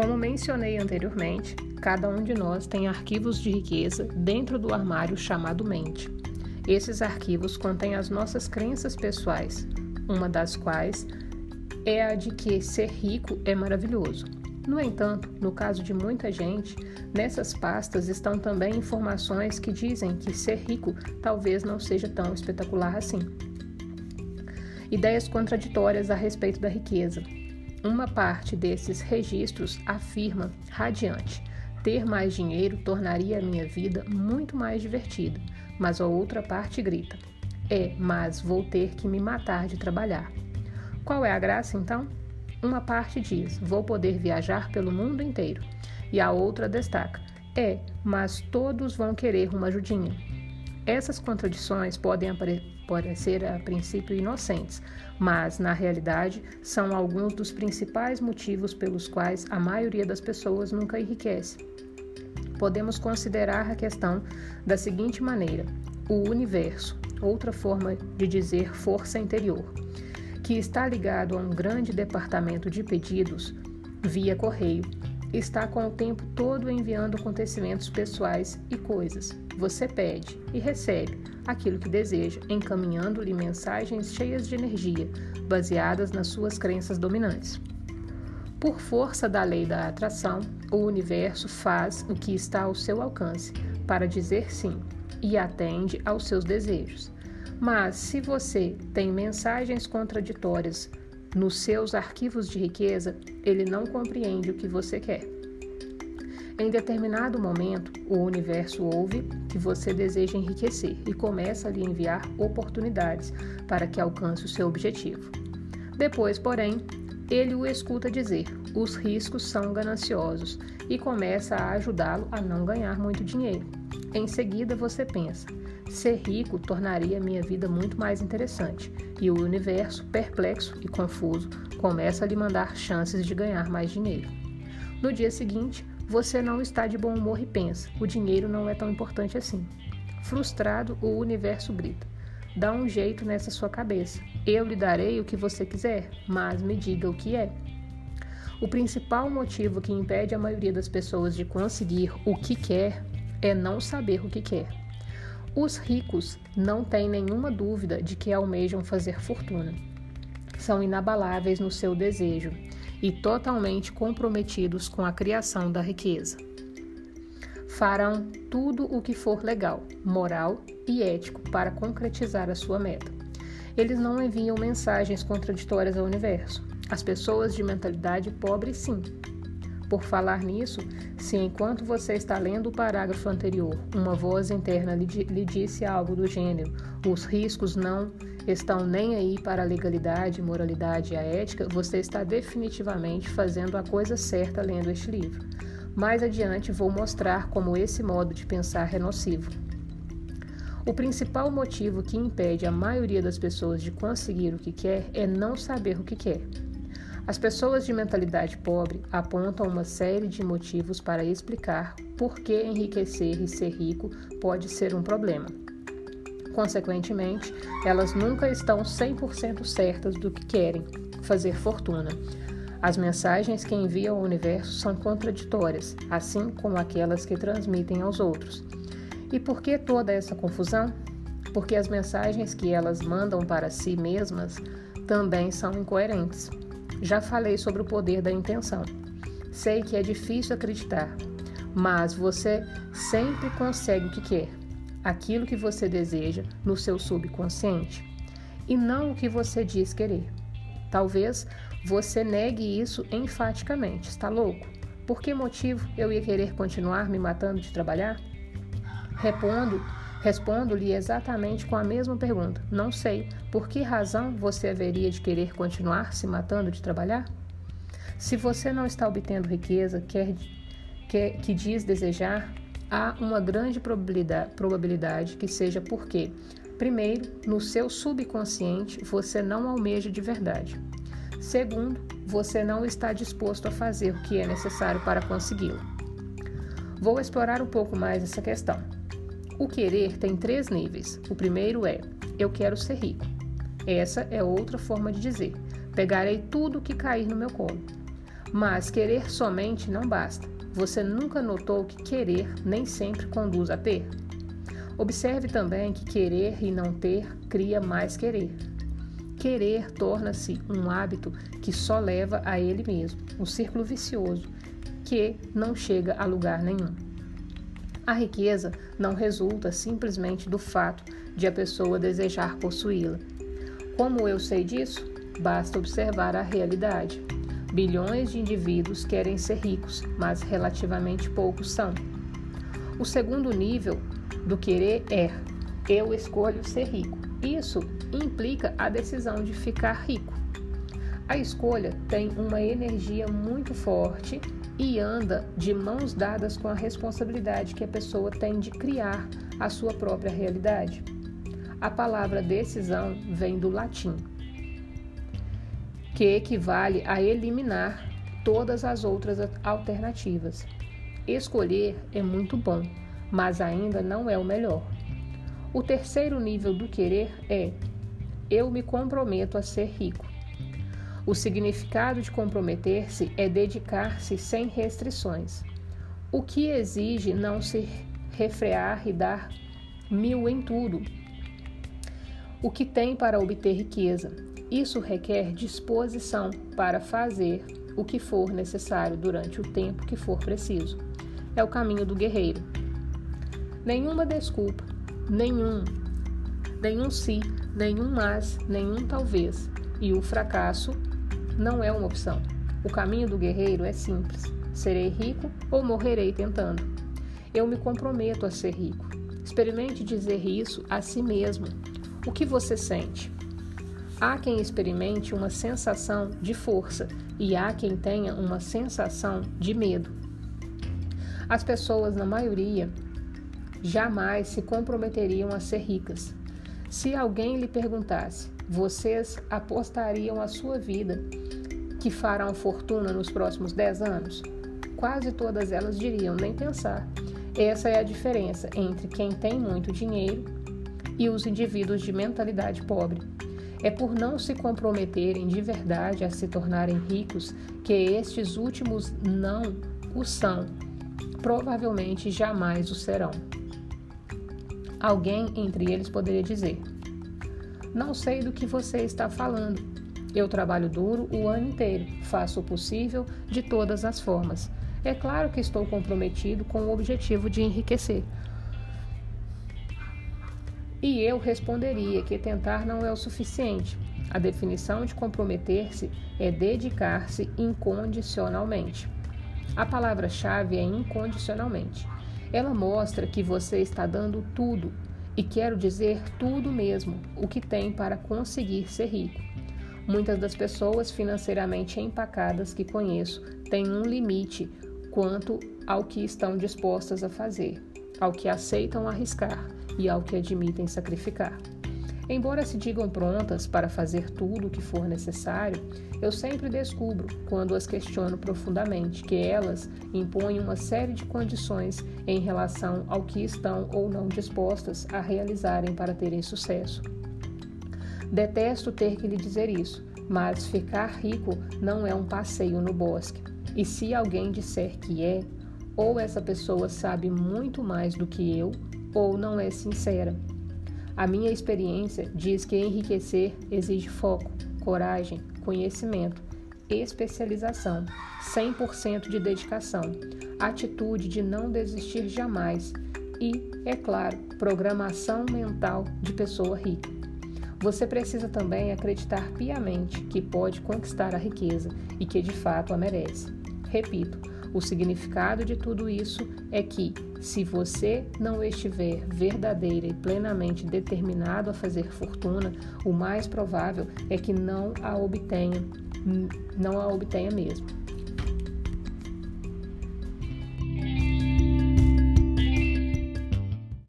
Como mencionei anteriormente, cada um de nós tem arquivos de riqueza dentro do armário chamado mente. Esses arquivos contêm as nossas crenças pessoais, uma das quais é a de que ser rico é maravilhoso. No entanto, no caso de muita gente, nessas pastas estão também informações que dizem que ser rico talvez não seja tão espetacular assim. Ideias contraditórias a respeito da riqueza. Uma parte desses registros afirma, radiante, ter mais dinheiro tornaria a minha vida muito mais divertida, mas a outra parte grita: é, mas vou ter que me matar de trabalhar. Qual é a graça então? Uma parte diz: vou poder viajar pelo mundo inteiro, e a outra destaca: é, mas todos vão querer uma ajudinha. Essas contradições podem parecer a princípio inocentes, mas na realidade são alguns dos principais motivos pelos quais a maioria das pessoas nunca enriquece. Podemos considerar a questão da seguinte maneira: o universo, outra forma de dizer força interior que está ligado a um grande departamento de pedidos via correio, está com o tempo todo enviando acontecimentos pessoais e coisas. Você pede e recebe aquilo que deseja, encaminhando-lhe mensagens cheias de energia, baseadas nas suas crenças dominantes. Por força da lei da atração, o universo faz o que está ao seu alcance para dizer sim e atende aos seus desejos. Mas se você tem mensagens contraditórias nos seus arquivos de riqueza, ele não compreende o que você quer. Em determinado momento, o universo ouve que você deseja enriquecer e começa a lhe enviar oportunidades para que alcance o seu objetivo. Depois, porém, ele o escuta dizer: os riscos são gananciosos e começa a ajudá-lo a não ganhar muito dinheiro. Em seguida, você pensa: Ser rico tornaria minha vida muito mais interessante, e o universo, perplexo e confuso, começa a lhe mandar chances de ganhar mais dinheiro. No dia seguinte, você não está de bom humor e pensa: o dinheiro não é tão importante assim. Frustrado, o universo grita: dá um jeito nessa sua cabeça. Eu lhe darei o que você quiser, mas me diga o que é. O principal motivo que impede a maioria das pessoas de conseguir o que quer é não saber o que quer. Os ricos não têm nenhuma dúvida de que almejam fazer fortuna. São inabaláveis no seu desejo e totalmente comprometidos com a criação da riqueza. Farão tudo o que for legal, moral e ético para concretizar a sua meta. Eles não enviam mensagens contraditórias ao universo. As pessoas de mentalidade pobre, sim, por falar nisso, se enquanto você está lendo o parágrafo anterior, uma voz interna lhe, disse algo do gênero: os riscos não estão nem aí para a legalidade, moralidade e a ética, você está definitivamente fazendo a coisa certa lendo este livro. Mais adiante vou mostrar como esse modo de pensar é nocivo. O principal motivo que impede a maioria das pessoas de conseguir o que quer é não saber o que quer. As pessoas de mentalidade pobre apontam uma série de motivos para explicar por que enriquecer e ser rico pode ser um problema. Consequentemente, elas nunca estão 100% certas do que querem fazer fortuna. As mensagens que enviam ao universo são contraditórias, assim como aquelas que transmitem aos outros. E por que toda essa confusão? Porque as mensagens que elas mandam para si mesmas também são incoerentes. Já falei sobre o poder da intenção. Sei que é difícil acreditar, mas você sempre consegue o que quer, aquilo que você deseja no seu subconsciente, e não o que você diz querer. Talvez você negue isso enfaticamente. Está louco? Por que motivo eu ia querer continuar me matando de trabalhar? Respondo Respondo-lhe exatamente com a mesma pergunta: Não sei. Por que razão você haveria de querer continuar se matando de trabalhar? Se você não está obtendo riqueza quer, quer, que diz desejar, há uma grande probabilidade, probabilidade que seja porque, primeiro, no seu subconsciente você não almeja de verdade. Segundo, você não está disposto a fazer o que é necessário para consegui-lo. Vou explorar um pouco mais essa questão. O querer tem três níveis. O primeiro é: eu quero ser rico. Essa é outra forma de dizer: pegarei tudo que cair no meu colo. Mas querer somente não basta. Você nunca notou que querer nem sempre conduz a ter? Observe também que querer e não ter cria mais querer. Querer torna-se um hábito que só leva a ele mesmo, um círculo vicioso que não chega a lugar nenhum. A riqueza não resulta simplesmente do fato de a pessoa desejar possuí-la. Como eu sei disso? Basta observar a realidade. Bilhões de indivíduos querem ser ricos, mas relativamente poucos são. O segundo nível do querer é: eu escolho ser rico. Isso implica a decisão de ficar rico. A escolha tem uma energia muito forte e anda de mãos dadas com a responsabilidade que a pessoa tem de criar a sua própria realidade. A palavra decisão vem do latim, que equivale a eliminar todas as outras alternativas. Escolher é muito bom, mas ainda não é o melhor. O terceiro nível do querer é: eu me comprometo a ser rico. O significado de comprometer-se é dedicar-se sem restrições, o que exige não se refrear e dar mil em tudo. O que tem para obter riqueza. Isso requer disposição para fazer o que for necessário durante o tempo que for preciso. É o caminho do guerreiro. Nenhuma desculpa, nenhum, nenhum se, nenhum mas, nenhum talvez. E o fracasso não é uma opção. O caminho do guerreiro é simples: serei rico ou morrerei tentando. Eu me comprometo a ser rico. Experimente dizer isso a si mesmo. O que você sente? Há quem experimente uma sensação de força e há quem tenha uma sensação de medo. As pessoas, na maioria, jamais se comprometeriam a ser ricas. Se alguém lhe perguntasse, vocês apostariam a sua vida que farão fortuna nos próximos 10 anos? Quase todas elas diriam nem pensar. Essa é a diferença entre quem tem muito dinheiro e os indivíduos de mentalidade pobre. É por não se comprometerem de verdade a se tornarem ricos que estes últimos não o são. Provavelmente jamais o serão. Alguém entre eles poderia dizer: Não sei do que você está falando. Eu trabalho duro o ano inteiro, faço o possível de todas as formas. É claro que estou comprometido com o objetivo de enriquecer. E eu responderia que tentar não é o suficiente. A definição de comprometer-se é dedicar-se incondicionalmente. A palavra-chave é incondicionalmente. Ela mostra que você está dando tudo, e quero dizer tudo mesmo, o que tem para conseguir ser rico. Muitas das pessoas financeiramente empacadas que conheço têm um limite quanto ao que estão dispostas a fazer, ao que aceitam arriscar e ao que admitem sacrificar. Embora se digam prontas para fazer tudo o que for necessário, eu sempre descubro, quando as questiono profundamente, que elas impõem uma série de condições em relação ao que estão ou não dispostas a realizarem para terem sucesso. Detesto ter que lhe dizer isso, mas ficar rico não é um passeio no bosque. E se alguém disser que é, ou essa pessoa sabe muito mais do que eu, ou não é sincera. A minha experiência diz que enriquecer exige foco, coragem, conhecimento, especialização, 100% de dedicação, atitude de não desistir jamais e, é claro, programação mental de pessoa rica. Você precisa também acreditar piamente que pode conquistar a riqueza e que de fato a merece. Repito, o significado de tudo isso é que, se você não estiver verdadeira e plenamente determinado a fazer fortuna, o mais provável é que não a obtenha, não a obtenha mesmo.